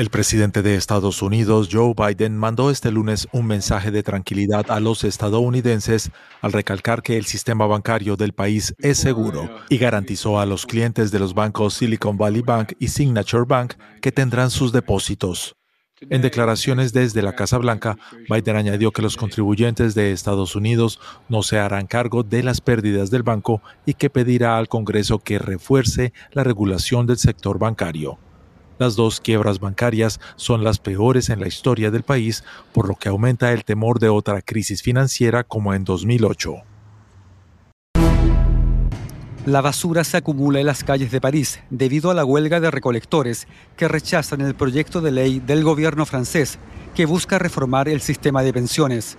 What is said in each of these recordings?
El presidente de Estados Unidos, Joe Biden, mandó este lunes un mensaje de tranquilidad a los estadounidenses al recalcar que el sistema bancario del país es seguro y garantizó a los clientes de los bancos Silicon Valley Bank y Signature Bank que tendrán sus depósitos. En declaraciones desde la Casa Blanca, Biden añadió que los contribuyentes de Estados Unidos no se harán cargo de las pérdidas del banco y que pedirá al Congreso que refuerce la regulación del sector bancario. Las dos quiebras bancarias son las peores en la historia del país, por lo que aumenta el temor de otra crisis financiera como en 2008. La basura se acumula en las calles de París debido a la huelga de recolectores que rechazan el proyecto de ley del gobierno francés que busca reformar el sistema de pensiones.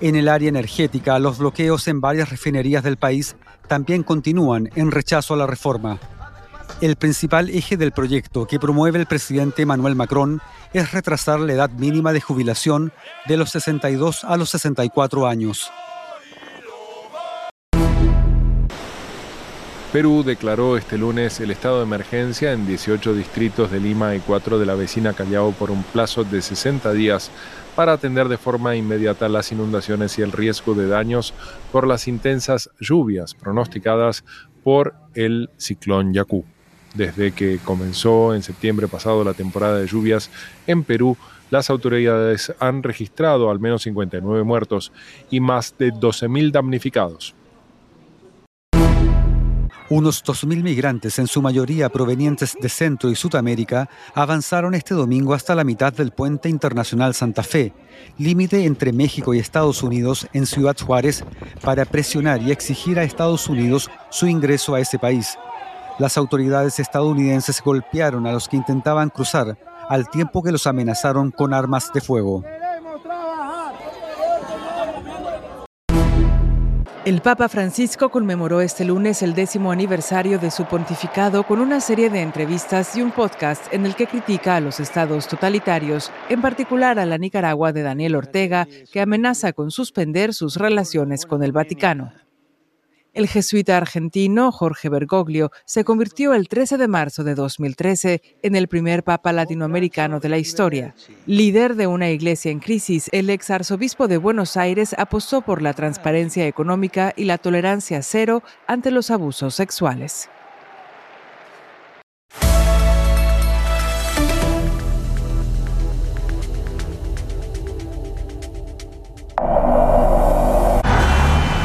En el área energética, los bloqueos en varias refinerías del país también continúan en rechazo a la reforma. El principal eje del proyecto que promueve el presidente Emmanuel Macron es retrasar la edad mínima de jubilación de los 62 a los 64 años. Perú declaró este lunes el estado de emergencia en 18 distritos de Lima y 4 de la vecina Callao por un plazo de 60 días para atender de forma inmediata las inundaciones y el riesgo de daños por las intensas lluvias pronosticadas por el ciclón Yacú. Desde que comenzó en septiembre pasado la temporada de lluvias en Perú, las autoridades han registrado al menos 59 muertos y más de 12.000 damnificados. Unos 2.000 migrantes, en su mayoría provenientes de Centro y Sudamérica, avanzaron este domingo hasta la mitad del puente internacional Santa Fe, límite entre México y Estados Unidos en Ciudad Juárez, para presionar y exigir a Estados Unidos su ingreso a ese país. Las autoridades estadounidenses golpearon a los que intentaban cruzar, al tiempo que los amenazaron con armas de fuego. El Papa Francisco conmemoró este lunes el décimo aniversario de su pontificado con una serie de entrevistas y un podcast en el que critica a los estados totalitarios, en particular a la Nicaragua de Daniel Ortega, que amenaza con suspender sus relaciones con el Vaticano. El jesuita argentino Jorge Bergoglio se convirtió el 13 de marzo de 2013 en el primer papa latinoamericano de la historia. Líder de una iglesia en crisis, el ex arzobispo de Buenos Aires apostó por la transparencia económica y la tolerancia cero ante los abusos sexuales.